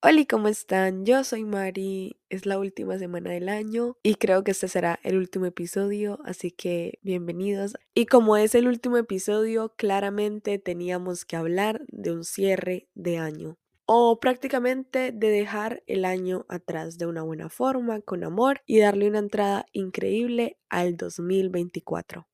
Hola, ¿cómo están? Yo soy Mari, es la última semana del año y creo que este será el último episodio, así que bienvenidos. Y como es el último episodio, claramente teníamos que hablar de un cierre de año o prácticamente de dejar el año atrás de una buena forma, con amor y darle una entrada increíble al 2024.